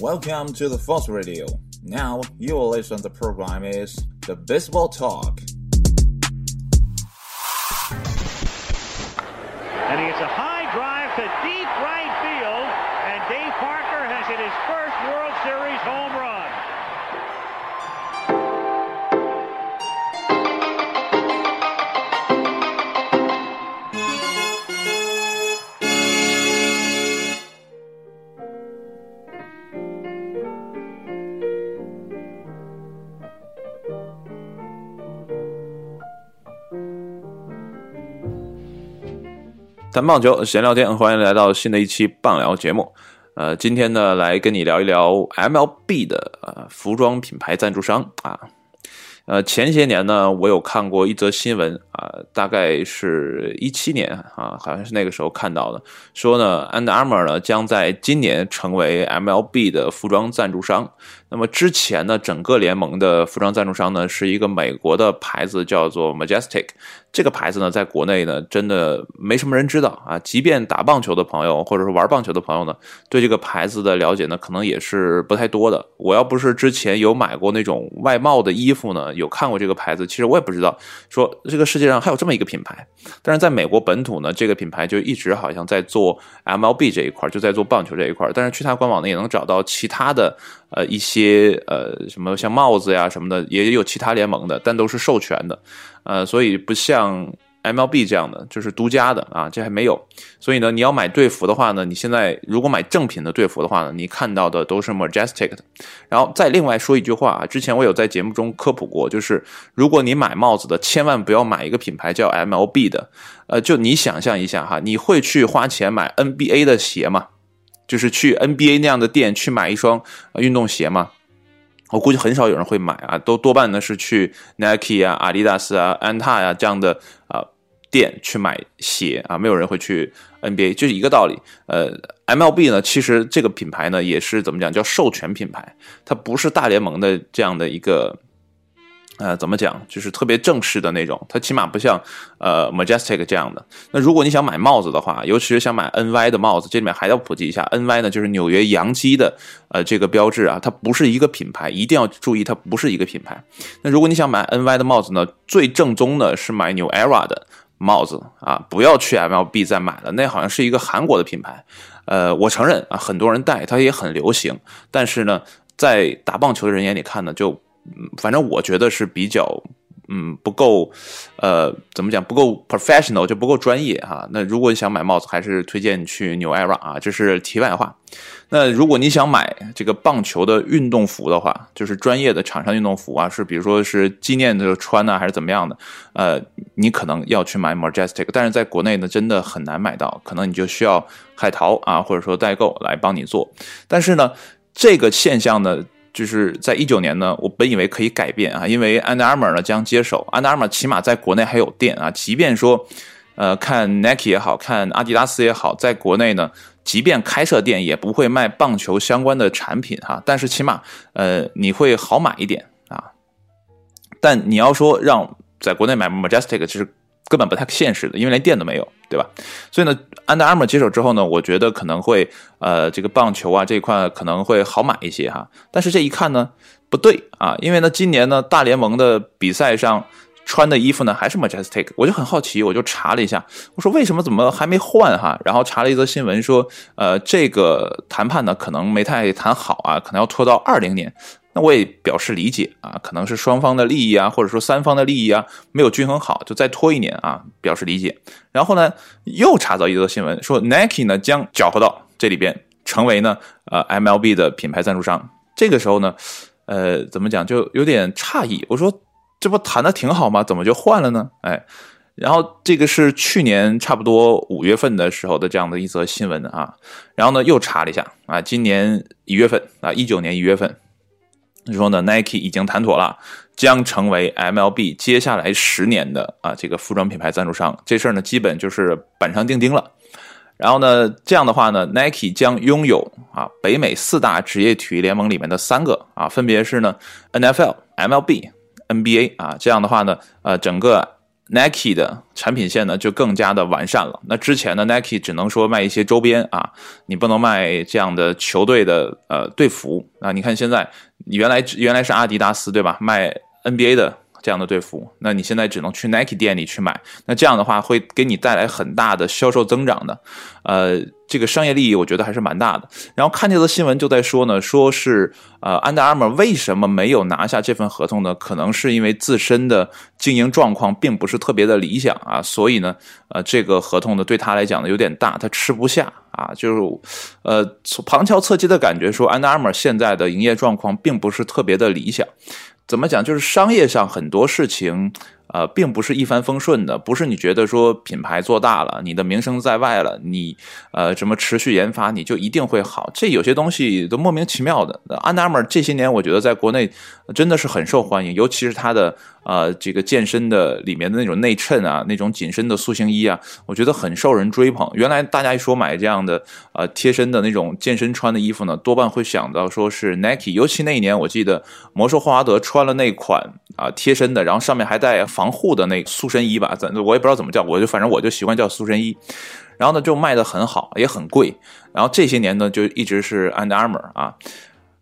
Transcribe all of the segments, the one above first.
Welcome to the Fox Radio. Now you will listen. The program is the Baseball Talk. 谈棒球，闲聊天，欢迎来到新的一期棒聊节目。呃，今天呢，来跟你聊一聊 MLB 的呃服装品牌赞助商啊。呃，前些年呢，我有看过一则新闻啊，大概是一七年啊，好像是那个时候看到的，说呢，Under Armour 呢将在今年成为 MLB 的服装赞助商。那么之前呢，整个联盟的服装赞助商呢是一个美国的牌子，叫做 Majestic。这个牌子呢，在国内呢，真的没什么人知道啊。即便打棒球的朋友，或者是玩棒球的朋友呢，对这个牌子的了解呢，可能也是不太多的。我要不是之前有买过那种外贸的衣服呢，有看过这个牌子，其实我也不知道说这个世界上还有这么一个品牌。但是在美国本土呢，这个品牌就一直好像在做 MLB 这一块，就在做棒球这一块。但是去它官网呢，也能找到其他的呃一些些呃什么像帽子呀什么的，也有其他联盟的，但都是授权的。呃，所以不像 MLB 这样的，就是独家的啊，这还没有。所以呢，你要买队服的话呢，你现在如果买正品的队服的话呢，你看到的都是 Majestic 的。然后再另外说一句话啊，之前我有在节目中科普过，就是如果你买帽子的，千万不要买一个品牌叫 MLB 的。呃，就你想象一下哈，你会去花钱买 NBA 的鞋吗？就是去 NBA 那样的店去买一双运动鞋嘛？我估计很少有人会买啊，都多半呢是去 Nike 啊、阿迪达斯啊、安踏呀这样的啊店去买鞋啊，没有人会去 NBA，就是一个道理。呃，MLB 呢，其实这个品牌呢也是怎么讲，叫授权品牌，它不是大联盟的这样的一个。呃，怎么讲？就是特别正式的那种，它起码不像呃 Majestic 这样的。那如果你想买帽子的话，尤其是想买 NY 的帽子，这里面还要普及一下，NY 呢就是纽约洋基的呃这个标志啊，它不是一个品牌，一定要注意，它不是一个品牌。那如果你想买 NY 的帽子呢，最正宗的是买 New Era 的帽子啊，不要去 MLB 再买了，那好像是一个韩国的品牌。呃，我承认啊，很多人戴，它也很流行，但是呢，在打棒球的人眼里看呢，就。嗯，反正我觉得是比较，嗯，不够，呃，怎么讲不够 professional 就不够专业哈。那如果你想买帽子，还是推荐你去 New Era 啊，这是题外话。那如果你想买这个棒球的运动服的话，就是专业的厂商运动服啊，是比如说是纪念的穿呢，还是怎么样的？呃，你可能要去买 Majestic，但是在国内呢，真的很难买到，可能你就需要海淘啊，或者说代购来帮你做。但是呢，这个现象呢。就是在一九年呢，我本以为可以改变啊，因为 Under Armour 呢将接手，Under Armour 起码在国内还有店啊，即便说，呃，看 Nike 也好看阿迪达斯也好，在国内呢，即便开设店也不会卖棒球相关的产品哈，但是起码呃你会好买一点啊，但你要说让在国内买 Majestic，其实根本不太现实的，因为连店都没有。对吧？所以呢，Under Armour 接手之后呢，我觉得可能会，呃，这个棒球啊这一块可能会好买一些哈。但是这一看呢，不对啊，因为呢，今年呢，大联盟的比赛上穿的衣服呢还是 Majestic，我就很好奇，我就查了一下，我说为什么怎么还没换哈？然后查了一则新闻说，呃，这个谈判呢可能没太谈好啊，可能要拖到二零年。那我也表示理解啊，可能是双方的利益啊，或者说三方的利益啊没有均衡好，就再拖一年啊，表示理解。然后呢，又查到一则新闻，说 Nike 呢将搅和到这里边，成为呢呃 MLB 的品牌赞助商。这个时候呢，呃，怎么讲就有点诧异。我说这不谈的挺好吗？怎么就换了呢？哎，然后这个是去年差不多五月份的时候的这样的一则新闻啊。然后呢，又查了一下啊，今年一月份啊，一九年一月份。说呢，Nike 已经谈妥了，将成为 MLB 接下来十年的啊这个服装品牌赞助商。这事儿呢，基本就是板上钉钉了。然后呢，这样的话呢，Nike 将拥有啊北美四大职业体育联盟里面的三个啊，分别是呢 NFL、MLB、NBA 啊。这样的话呢，呃，整个 Nike 的产品线呢就更加的完善了。那之前呢，Nike 只能说卖一些周边啊，你不能卖这样的球队的呃队服啊。你看现在，原来原来是阿迪达斯对吧，卖 NBA 的。这样的队服，那你现在只能去 Nike 店里去买。那这样的话会给你带来很大的销售增长的，呃，这个商业利益我觉得还是蛮大的。然后看这则新闻就在说呢，说是呃，Under Armour 为什么没有拿下这份合同呢？可能是因为自身的经营状况并不是特别的理想啊，所以呢，呃，这个合同呢对他来讲呢有点大，他吃不下啊，就是呃，旁敲侧击的感觉说 Under Armour 现在的营业状况并不是特别的理想。怎么讲？就是商业上很多事情。呃，并不是一帆风顺的，不是你觉得说品牌做大了，你的名声在外了，你呃什么持续研发，你就一定会好。这有些东西都莫名其妙的。安达尔这些年，我觉得在国内真的是很受欢迎，尤其是它的呃这个健身的里面的那种内衬啊，那种紧身的塑形衣啊，我觉得很受人追捧。原来大家一说买这样的呃贴身的那种健身穿的衣服呢，多半会想到说是 Nike，尤其那一年我记得魔兽霍华德穿了那款啊贴身的，然后上面还带。防护的那塑身衣吧，咱我也不知道怎么叫，我就反正我就习惯叫塑身衣。然后呢，就卖的很好，也很贵。然后这些年呢，就一直是 Under Armor 啊。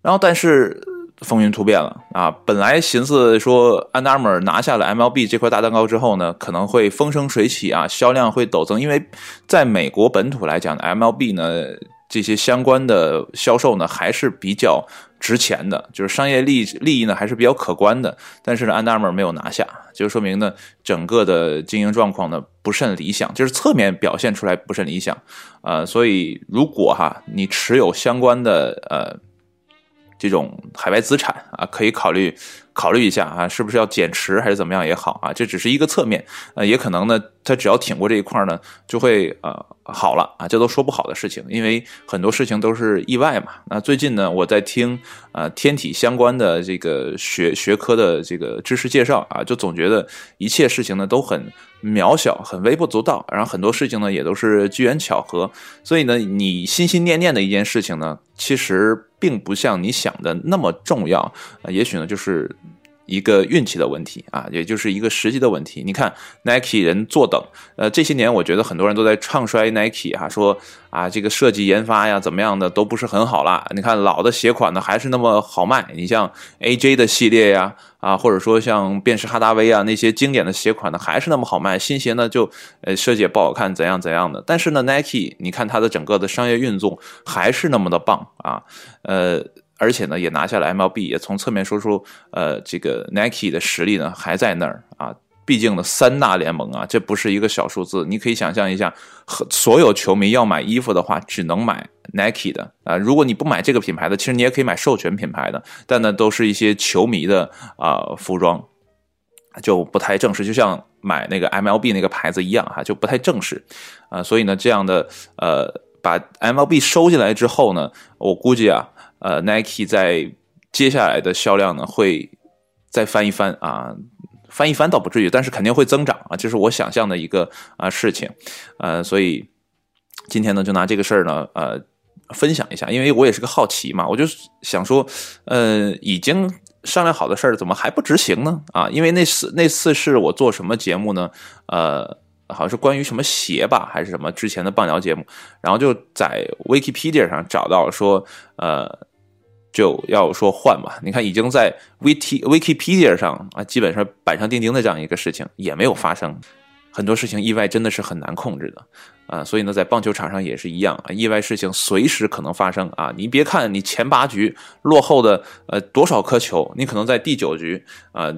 然后但是风云突变了啊！本来寻思说 Under Armor 拿下了 MLB 这块大蛋糕之后呢，可能会风生水起啊，销量会陡增。因为在美国本土来讲，MLB 呢这些相关的销售呢还是比较。值钱的，就是商业利利益呢，还是比较可观的。但是呢，安达尔没有拿下，就说明呢，整个的经营状况呢不甚理想，就是侧面表现出来不甚理想。呃，所以如果哈你持有相关的呃这种海外资产啊，可以考虑。考虑一下啊，是不是要减持还是怎么样也好啊，这只是一个侧面，呃，也可能呢，他只要挺过这一块呢，就会呃好了啊，这都说不好的事情，因为很多事情都是意外嘛。那最近呢，我在听呃天体相关的这个学学科的这个知识介绍啊，就总觉得一切事情呢都很渺小，很微不足道，然后很多事情呢也都是机缘巧合，所以呢，你心心念念的一件事情呢，其实并不像你想的那么重要，也许呢就是。一个运气的问题啊，也就是一个时机的问题。你看 Nike 人坐等，呃，这些年我觉得很多人都在唱衰 Nike 哈，说啊这个设计研发呀怎么样的都不是很好啦。你看老的鞋款呢还是那么好卖，你像 AJ 的系列呀啊，或者说像便士哈达威啊那些经典的鞋款呢还是那么好卖，新鞋呢就呃设计也不好看，怎样怎样的。但是呢 Nike 你看它的整个的商业运作还是那么的棒啊，呃。而且呢，也拿下了 MLB，也从侧面说出，呃，这个 Nike 的实力呢还在那儿啊。毕竟呢，三大联盟啊，这不是一个小数字。你可以想象一下，所有球迷要买衣服的话，只能买 Nike 的啊。如果你不买这个品牌的，其实你也可以买授权品牌的，但呢，都是一些球迷的啊服装，就不太正式。就像买那个 MLB 那个牌子一样哈，就不太正式啊。所以呢，这样的呃，把 MLB 收进来之后呢，我估计啊。呃，Nike 在接下来的销量呢，会再翻一番啊，翻一番倒不至于，但是肯定会增长啊，这是我想象的一个啊事情，呃，所以今天呢，就拿这个事儿呢，呃，分享一下，因为我也是个好奇嘛，我就想说，呃，已经商量好的事儿，怎么还不执行呢？啊，因为那次那次是我做什么节目呢？呃，好像是关于什么鞋吧，还是什么之前的棒聊节目，然后就在 Wikipedia 上找到说，呃。就要说换吧，你看已经在 VT Wikipedia 上啊，基本上板上钉钉的这样一个事情也没有发生，很多事情意外真的是很难控制的。啊，所以呢，在棒球场上也是一样啊，意外事情随时可能发生。啊，你别看你前八局落后的呃多少颗球，你可能在第九局啊。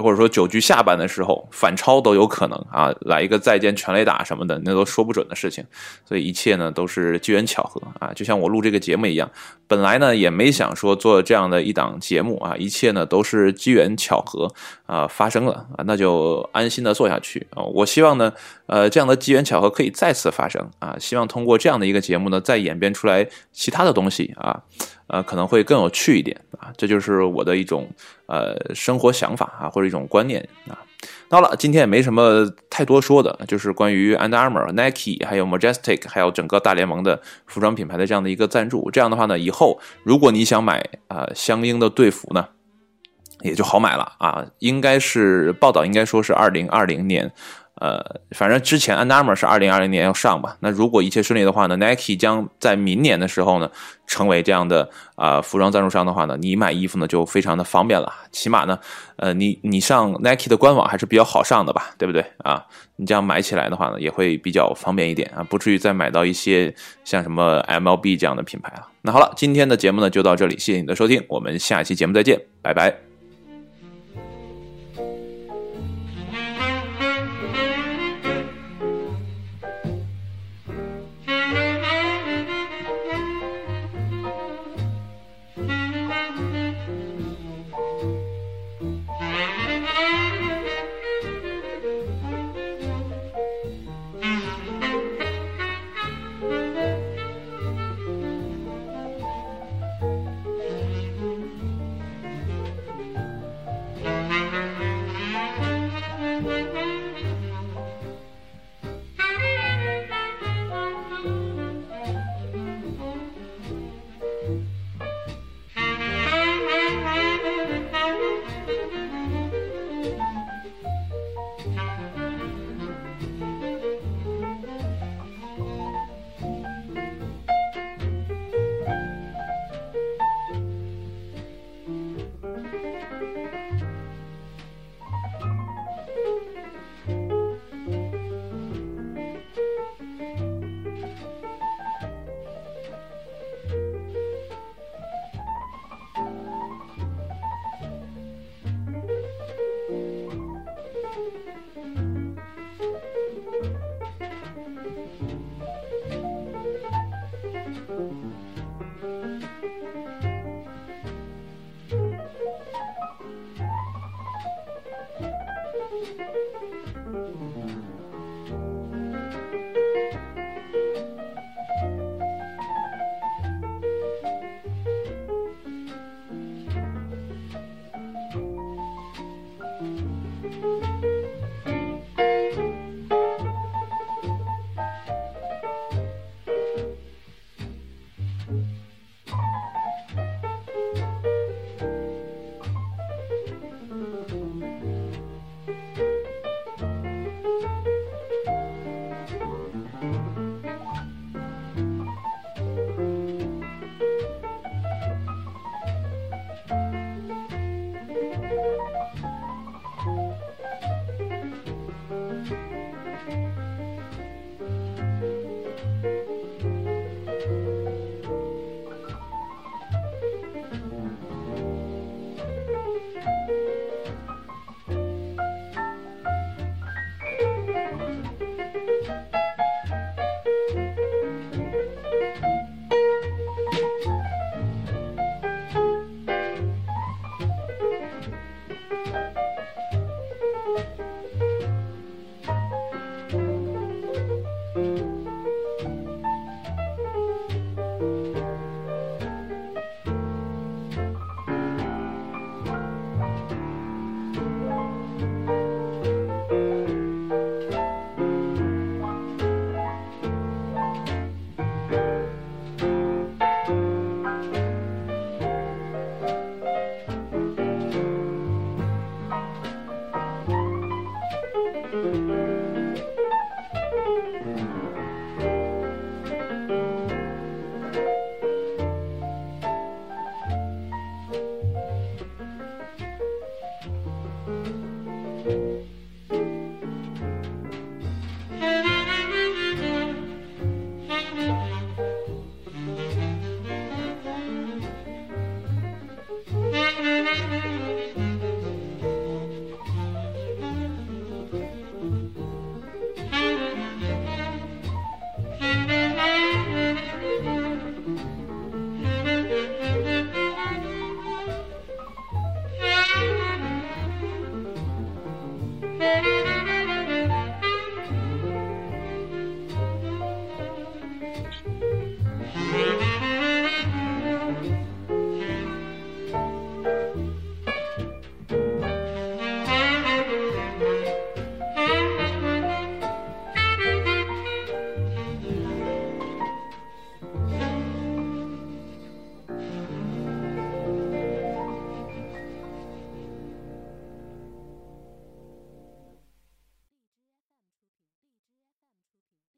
或者说九局下半的时候反超都有可能啊，来一个再见全垒打什么的，那都说不准的事情。所以一切呢都是机缘巧合啊，就像我录这个节目一样，本来呢也没想说做这样的一档节目啊，一切呢都是机缘巧合啊发生了啊，那就安心的做下去啊。我希望呢，呃，这样的机缘巧合可以再次发生啊，希望通过这样的一个节目呢，再演变出来其他的东西啊。呃，可能会更有趣一点啊，这就是我的一种呃生活想法啊，或者一种观念啊。好了，今天也没什么太多说的，就是关于 Under Armour、Nike 还有 Majestic 还有整个大联盟的服装品牌的这样的一个赞助。这样的话呢，以后如果你想买啊相应的队服呢，也就好买了啊。应该是报道应该说是二零二零年。呃，反正之前 Under Armour 是二零二零年要上吧？那如果一切顺利的话呢，Nike 将在明年的时候呢，成为这样的啊服装赞助商的话呢，你买衣服呢就非常的方便了。起码呢，呃，你你上 Nike 的官网还是比较好上的吧，对不对啊？你这样买起来的话呢，也会比较方便一点啊，不至于再买到一些像什么 MLB 这样的品牌啊。那好了，今天的节目呢就到这里，谢谢你的收听，我们下期节目再见，拜拜。